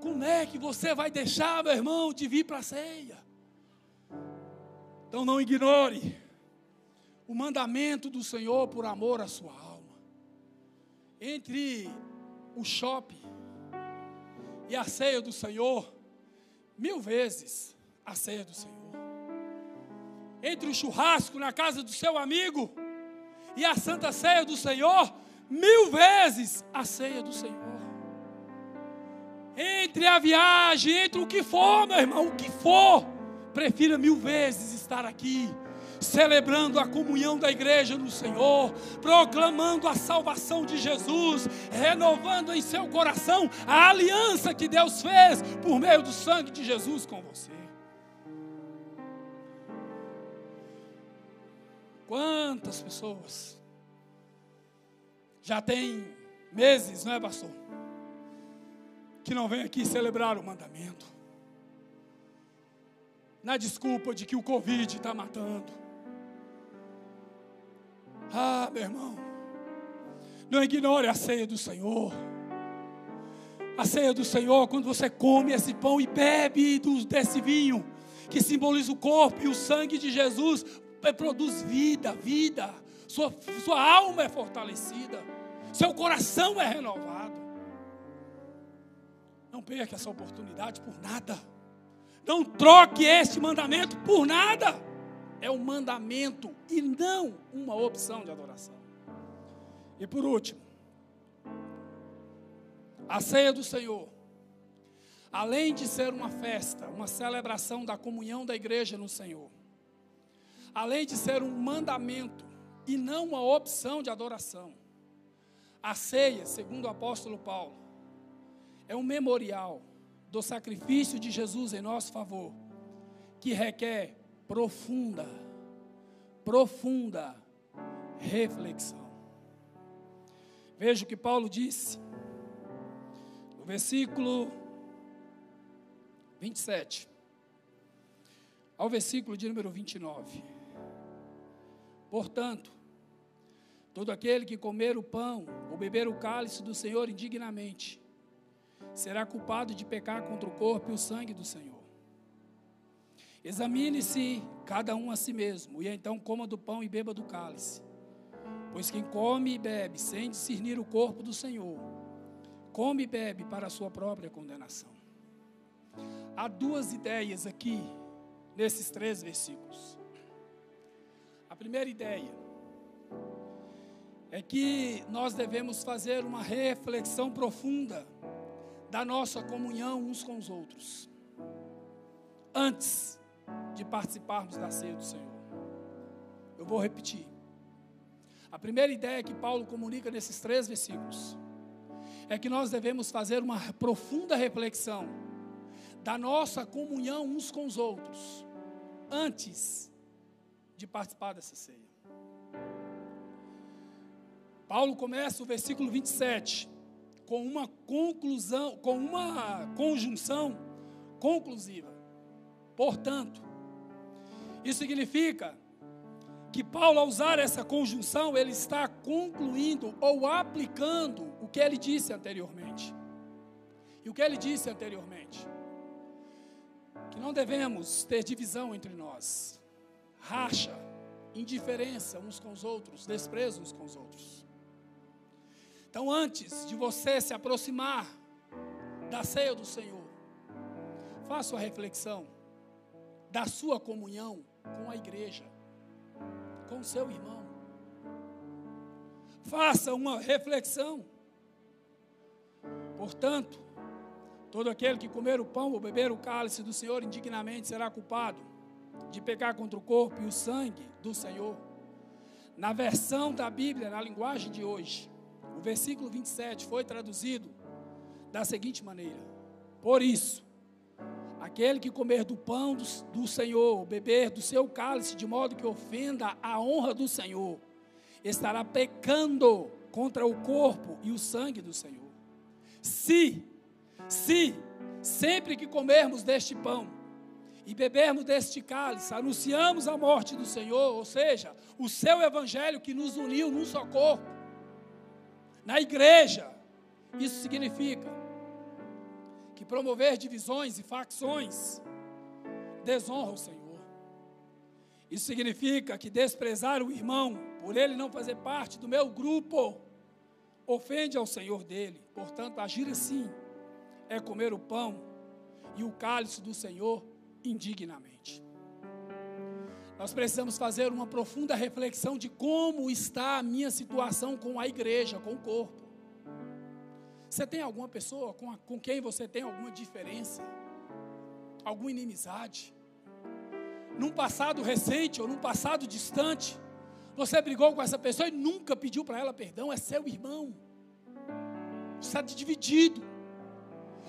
Como é que você vai deixar, meu irmão, de vir para a ceia? Então não ignore o mandamento do Senhor por amor à sua alma. Entre o shopping e a ceia do Senhor, mil vezes a ceia do Senhor. Entre o churrasco na casa do seu amigo e a santa ceia do Senhor, mil vezes a ceia do Senhor. Entre a viagem, entre o que for, meu irmão, o que for, prefira mil vezes estar aqui celebrando a comunhão da igreja no Senhor, proclamando a salvação de Jesus, renovando em seu coração a aliança que Deus fez por meio do sangue de Jesus com você. Quantas pessoas já tem meses, não é, pastor? Que não vem aqui celebrar o mandamento. Na desculpa de que o Covid está matando ah, meu irmão, não ignore a ceia do Senhor. A ceia do Senhor, quando você come esse pão e bebe desse vinho, que simboliza o corpo e o sangue de Jesus, produz vida, vida. Sua, sua alma é fortalecida, seu coração é renovado. Não perca essa oportunidade por nada. Não troque este mandamento por nada é um mandamento e não uma opção de adoração. E por último, a ceia do Senhor, além de ser uma festa, uma celebração da comunhão da igreja no Senhor, além de ser um mandamento e não uma opção de adoração, A ceia, segundo o apóstolo Paulo, é um memorial do sacrifício de Jesus em nosso favor, que requer profunda, profunda reflexão. Veja o que Paulo disse no versículo 27 ao versículo de número 29. Portanto, todo aquele que comer o pão ou beber o cálice do Senhor indignamente, será culpado de pecar contra o corpo e o sangue do Senhor. Examine-se cada um a si mesmo, e então coma do pão e beba do cálice. Pois quem come e bebe sem discernir o corpo do Senhor, come e bebe para a sua própria condenação. Há duas ideias aqui, nesses três versículos. A primeira ideia é que nós devemos fazer uma reflexão profunda da nossa comunhão uns com os outros, antes de participarmos da ceia do Senhor. Eu vou repetir. A primeira ideia que Paulo comunica nesses três versículos é que nós devemos fazer uma profunda reflexão da nossa comunhão uns com os outros, antes de participar dessa ceia. Paulo começa o versículo 27 com uma conclusão, com uma conjunção conclusiva. Portanto, isso significa que Paulo, ao usar essa conjunção, ele está concluindo ou aplicando o que ele disse anteriormente. E o que ele disse anteriormente? Que não devemos ter divisão entre nós, racha, indiferença uns com os outros, desprezo uns com os outros. Então, antes de você se aproximar da ceia do Senhor, faça a reflexão da sua comunhão com a igreja, com o seu irmão. Faça uma reflexão. Portanto, todo aquele que comer o pão ou beber o cálice do Senhor indignamente será culpado de pecar contra o corpo e o sangue do Senhor. Na versão da Bíblia, na linguagem de hoje, o versículo 27 foi traduzido da seguinte maneira: Por isso, aquele que comer do pão do, do Senhor, beber do seu cálice, de modo que ofenda a honra do Senhor, estará pecando contra o corpo e o sangue do Senhor. Se, se, sempre que comermos deste pão e bebermos deste cálice, anunciamos a morte do Senhor, ou seja, o seu evangelho que nos uniu num só corpo na igreja. Isso significa que promover divisões e facções desonra o Senhor. Isso significa que desprezar o irmão, por ele não fazer parte do meu grupo, ofende ao Senhor dele. Portanto, agir assim é comer o pão e o cálice do Senhor indignamente. Nós precisamos fazer uma profunda reflexão de como está a minha situação com a igreja, com o corpo. Você tem alguma pessoa com, a, com quem você tem alguma diferença? Alguma inimizade? Num passado recente ou num passado distante, você brigou com essa pessoa e nunca pediu para ela perdão, é seu irmão. Está dividido.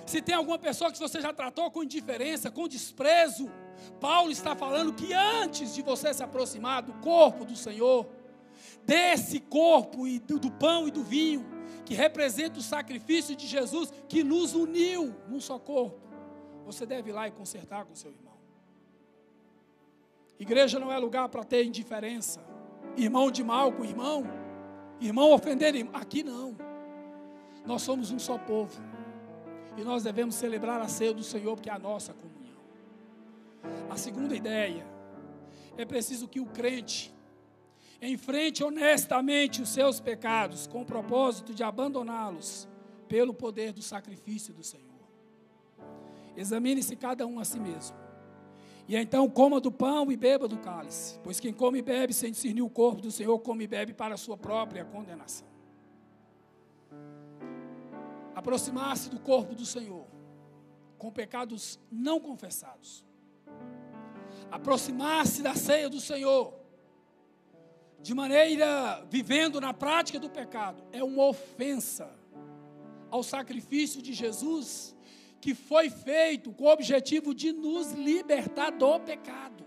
Se tem alguma pessoa que você já tratou com indiferença, com desprezo, Paulo está falando que antes de você se aproximar do corpo do Senhor, desse corpo e do, do pão e do vinho, que representa o sacrifício de Jesus que nos uniu num só corpo, você deve ir lá e consertar com seu irmão. Igreja não é lugar para ter indiferença, irmão de mal com irmão, irmão ofender irmão. Aqui não. Nós somos um só povo. E nós devemos celebrar a ceia do Senhor, porque é a nossa comunhão. A segunda ideia é preciso que o crente enfrente honestamente os seus pecados com o propósito de abandoná-los pelo poder do sacrifício do Senhor. Examine-se cada um a si mesmo. E então coma do pão e beba do cálice, pois quem come e bebe sem discernir o corpo do Senhor, come e bebe para a sua própria condenação. Aproximar-se do corpo do Senhor com pecados não confessados aproximar-se da ceia do Senhor, de maneira vivendo na prática do pecado, é uma ofensa ao sacrifício de Jesus, que foi feito com o objetivo de nos libertar do pecado.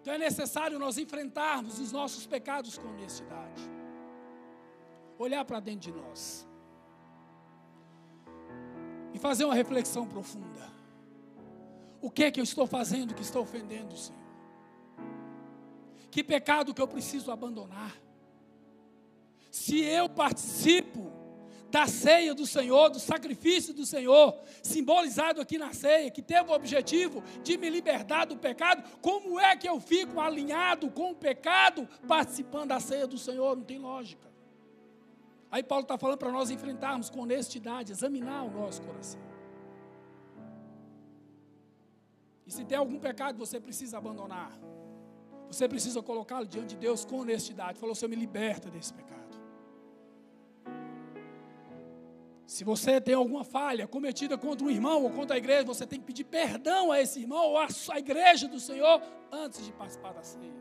Então é necessário nós enfrentarmos os nossos pecados com honestidade. Olhar para dentro de nós. E fazer uma reflexão profunda. O que é que eu estou fazendo que está ofendendo o Senhor? Que pecado que eu preciso abandonar? Se eu participo da ceia do Senhor, do sacrifício do Senhor, simbolizado aqui na ceia, que teve o objetivo de me libertar do pecado, como é que eu fico alinhado com o pecado participando da ceia do Senhor? Não tem lógica. Aí Paulo está falando para nós enfrentarmos com honestidade, examinar o nosso coração. E se tem algum pecado você precisa abandonar, você precisa colocá-lo diante de Deus com honestidade. Falou, Senhor, me liberta desse pecado. Se você tem alguma falha cometida contra um irmão ou contra a igreja, você tem que pedir perdão a esse irmão ou à igreja do Senhor antes de participar da ceia.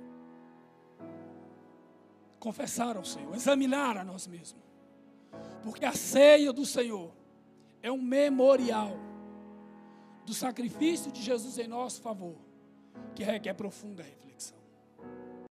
Confessar ao Senhor, examinar a nós mesmos. Porque a ceia do Senhor é um memorial do sacrifício de Jesus em nosso favor, que requer profunda reflexão.